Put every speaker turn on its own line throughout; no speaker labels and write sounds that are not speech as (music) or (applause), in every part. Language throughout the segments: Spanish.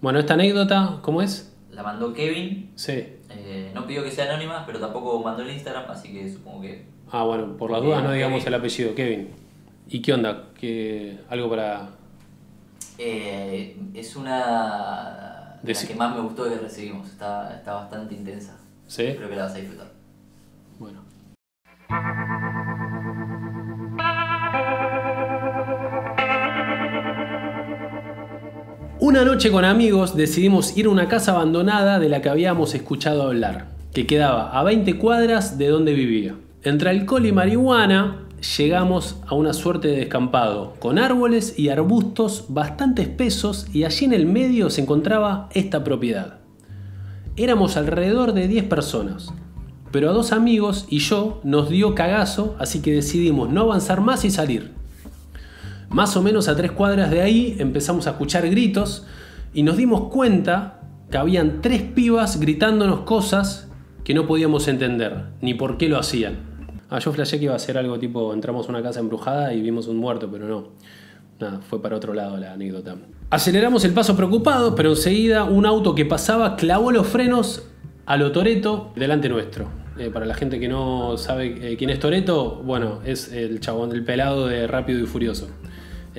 Bueno, esta anécdota, ¿cómo es?
La mandó Kevin.
Sí.
Eh, no pidió que sea anónima, pero tampoco mandó el Instagram, así que supongo que.
Ah, bueno, por las dudas no digamos
Kevin.
el apellido, Kevin. ¿Y qué onda? ¿Qué, ¿Algo para...?
Eh, es una. de la que más me gustó que recibimos. Está, está bastante intensa.
¿Sí?
Creo que la vas a disfrutar.
Bueno. Una noche con amigos decidimos ir a una casa abandonada de la que habíamos escuchado hablar, que quedaba a 20 cuadras de donde vivía. Entre alcohol y marihuana llegamos a una suerte de descampado, con árboles y arbustos bastante espesos y allí en el medio se encontraba esta propiedad. Éramos alrededor de 10 personas, pero a dos amigos y yo nos dio cagazo, así que decidimos no avanzar más y salir. Más o menos a tres cuadras de ahí empezamos a escuchar gritos y nos dimos cuenta que habían tres pibas gritándonos cosas que no podíamos entender, ni por qué lo hacían. Ah, yo flashé que iba a ser algo tipo, entramos a una casa embrujada y vimos un muerto, pero no. Nada, fue para otro lado la anécdota. Aceleramos el paso preocupados, pero enseguida un auto que pasaba clavó los frenos a lo Toreto delante nuestro. Eh, para la gente que no sabe eh, quién es Toreto, bueno, es el chabón, el pelado de Rápido y Furioso.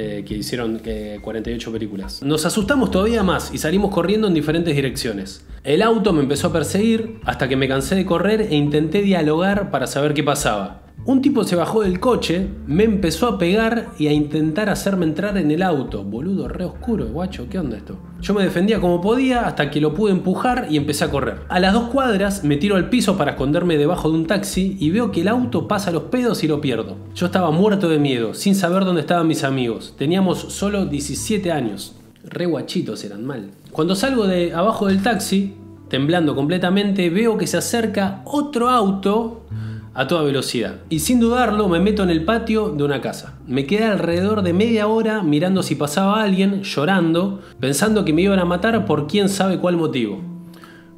Eh, que hicieron eh, 48 películas. Nos asustamos todavía más y salimos corriendo en diferentes direcciones. El auto me empezó a perseguir hasta que me cansé de correr e intenté dialogar para saber qué pasaba. Un tipo se bajó del coche, me empezó a pegar y a intentar hacerme entrar en el auto. Boludo, re oscuro, guacho, ¿qué onda esto? Yo me defendía como podía hasta que lo pude empujar y empecé a correr. A las dos cuadras me tiro al piso para esconderme debajo de un taxi y veo que el auto pasa los pedos y lo pierdo. Yo estaba muerto de miedo, sin saber dónde estaban mis amigos. Teníamos solo 17 años. Re guachitos eran mal. Cuando salgo de abajo del taxi, temblando completamente, veo que se acerca otro auto a toda velocidad. Y sin dudarlo me meto en el patio de una casa. Me quedé alrededor de media hora mirando si pasaba alguien, llorando, pensando que me iban a matar por quién sabe cuál motivo.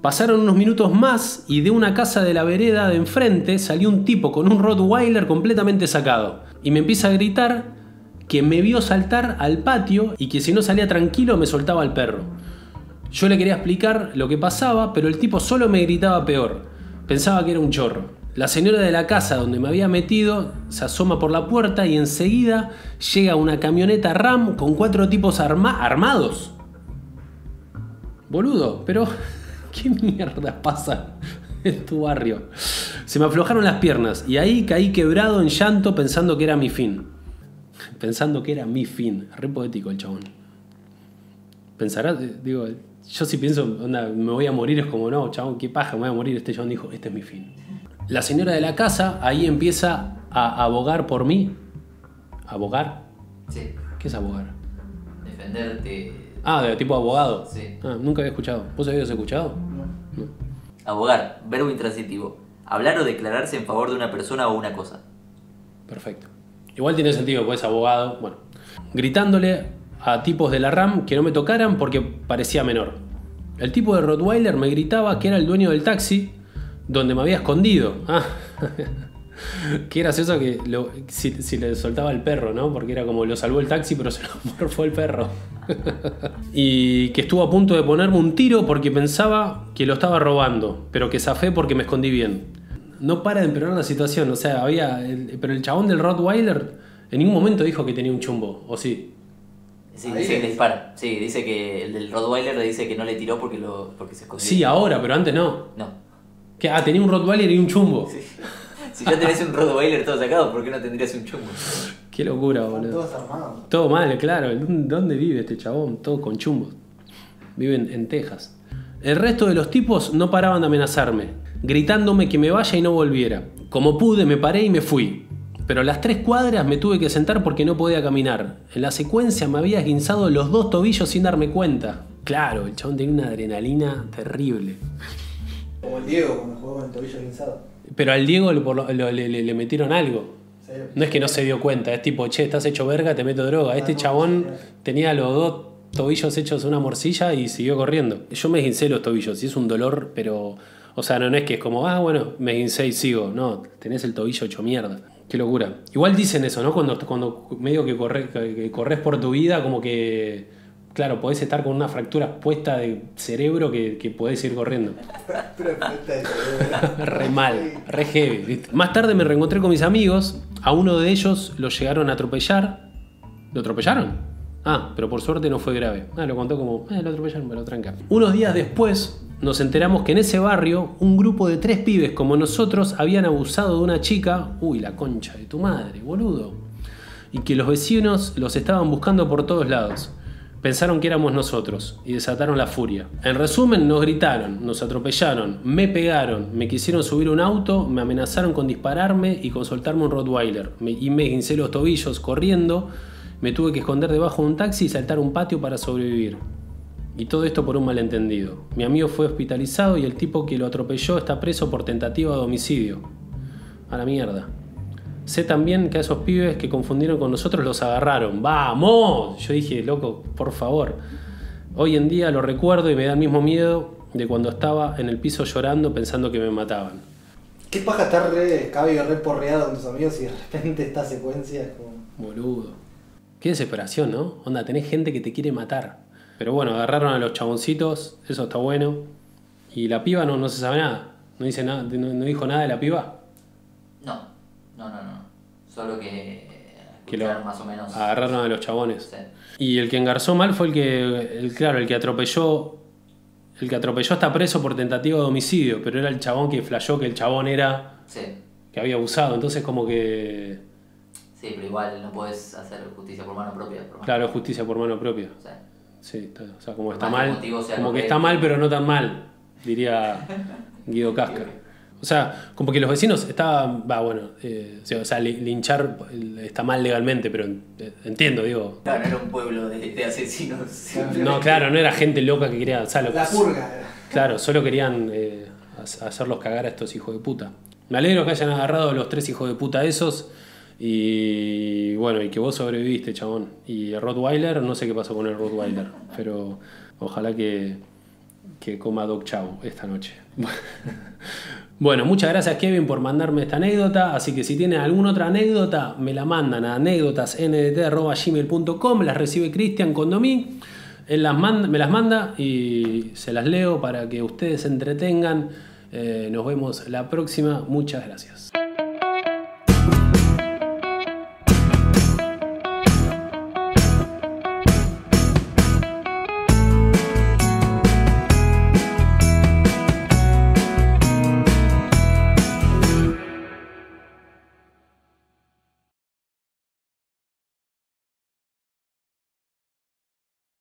Pasaron unos minutos más y de una casa de la vereda de enfrente salió un tipo con un Rottweiler completamente sacado. Y me empieza a gritar que me vio saltar al patio y que si no salía tranquilo me soltaba al perro. Yo le quería explicar lo que pasaba, pero el tipo solo me gritaba peor. Pensaba que era un chorro. La señora de la casa donde me había metido se asoma por la puerta y enseguida llega una camioneta RAM con cuatro tipos arma- armados. Boludo, pero (laughs) ¿qué mierda pasa en tu barrio? Se me aflojaron las piernas y ahí caí quebrado en llanto pensando que era mi fin. Pensando que era mi fin. Re poético el chabón. Pensarás, eh, digo, yo si pienso, onda, me voy a morir, es como, no, chabón, qué paja, me voy a morir. Este chabón dijo, este es mi fin. La señora de la casa ahí empieza a abogar por mí. ¿Abogar?
Sí.
¿Qué es abogar?
Defenderte.
Ah, de tipo abogado.
Sí.
Ah, nunca había escuchado. ¿Vos habías escuchado? No.
Abogar, verbo intransitivo. Hablar o declararse en favor de una persona o una cosa.
Perfecto. Igual tiene sentido, pues abogado. Bueno, gritándole a tipos de la RAM que no me tocaran porque parecía menor. El tipo de Rottweiler me gritaba que era el dueño del taxi donde me había escondido. Ah, (laughs) qué gracioso que lo- si, si le soltaba el perro, ¿no? Porque era como lo salvó el taxi, pero se lo (laughs) morfó el perro. (laughs) y que estuvo a punto de ponerme un tiro porque pensaba que lo estaba robando, pero que zafé porque me escondí bien. No para de empeorar la situación, o sea, había. el- pero el chabón del Rottweiler en ningún momento dijo que tenía un chumbo, ¿o sí?
Sí,
Ahí
dice que
es.
le dispara. Sí, dice que el del Rottweiler le dice que no le tiró porque, lo, porque se escondió.
Sí, ahora, pero antes no.
No.
Que, ah, tenía un Rottweiler y un chumbo.
Si ya tenés un Rottweiler todo sacado, ¿por qué no tendrías un chumbo?
Qué locura, boludo.
todos armados.
Todo mal, claro. ¿Dónde vive este chabón? Todo con chumbos. Viven en Texas. El resto de los tipos no paraban de amenazarme, gritándome que me vaya y no volviera. Como pude, me paré y me fui. Pero a las tres cuadras me tuve que sentar porque no podía caminar. En la secuencia me había esguinzado los dos tobillos sin darme cuenta. Claro, el chabón tenía una adrenalina terrible.
Como el Diego cuando jugó con el tobillo guinzado.
Pero al Diego le, por lo- lo- le- le- le metieron algo.
Sí.
No es que no se dio cuenta, es tipo, che, estás hecho verga, te meto droga. Este
no,
chabón tenía los dos tobillos hechos una morcilla y siguió corriendo. Yo me esguincé los tobillos y es un dolor, pero. O sea, no, no es que es como, ah, bueno, me esguincé y sigo. No, tenés el tobillo hecho mierda. Qué locura. Igual dicen eso, ¿no? Cuando, cuando medio que, corre- que- que corres por tu vida, como que. Claro, podés estar con una fractura expuesta de cerebro que, que podés ir corriendo.
Pero esta es-
Re mal, re heavy. ¿viste? Más tarde me reencontré con mis amigos. A uno de ellos lo llegaron a atropellar. ¿Lo atropellaron? Ah, pero por suerte no fue grave. Ah, lo contó como, eh, lo atropellaron, pero tranca. Unos días después nos enteramos que en ese barrio un grupo de tres pibes como nosotros habían abusado de una chica. Uy, la concha de tu madre, boludo. Y que los vecinos los estaban buscando por todos lados. Pensaron que éramos nosotros y desataron la furia. En resumen, nos gritaron, nos atropellaron, me pegaron, me quisieron subir un auto, me amenazaron con dispararme y con soltarme un Rottweiler. Me, y me guincé los tobillos corriendo, me tuve que esconder debajo de un taxi y saltar un patio para sobrevivir. Y todo esto por un malentendido. Mi amigo fue hospitalizado y el tipo que lo atropelló está preso por tentativa de homicidio. A la mierda. Sé también que a esos pibes que confundieron con nosotros los agarraron. ¡Vamos! Yo dije, loco, por favor. Hoy en día lo recuerdo y me da el mismo miedo de cuando estaba en el piso llorando pensando que me mataban.
Qué paja estar re cabello re porreado con tus amigos y de repente esta secuencia es como.
Boludo. Qué desesperación, ¿no? Onda, tenés gente que te quiere matar. Pero bueno, agarraron a los chaboncitos, eso está bueno. Y la piba no, no se sabe nada. No dice nada, no, no dijo nada de la piba.
Solo que
Que lo
escuchar más o menos.
agarraron a los chabones.
Sí.
Y el que engarzó mal fue el que, el, claro, el que atropelló. El que atropelló está preso por tentativa de homicidio, pero era el chabón que flayó que el chabón era.
Sí,
que había abusado. Entonces, como que.
sí, pero igual no podés hacer justicia por mano propia. Por mano.
Claro, justicia por mano propia. Sí, está- o sea, como está
que
mal.
motivo sea
Como que
correcto.
está mal, pero no tan mal, diría (laughs) Guido Casca. O sea, como que los vecinos estaban. Va, bueno, eh, o sea, li- linchar está mal legalmente, pero eh, entiendo, digo.
claro, no era un pueblo de, de asesinos.
No, claro, no era gente loca que quería. O sea, lo-
La purga.
Claro, solo querían eh, ha- hacerlos cagar a estos hijos de puta. Me alegro que hayan agarrado a los tres hijos de puta esos. Y bueno, y que vos sobreviviste, chabón. Y Rottweiler, no sé qué pasó con el Rottweiler, pero ojalá que, que coma Doc Chow esta noche. (laughs) Bueno, muchas gracias Kevin por mandarme esta anécdota. Así que si tienen alguna otra anécdota, me la mandan a anécdotasndt.gmail.com. Las recibe Cristian Condomí. Él las manda, me las manda y se las leo para que ustedes se entretengan. Eh, nos vemos la próxima. Muchas gracias.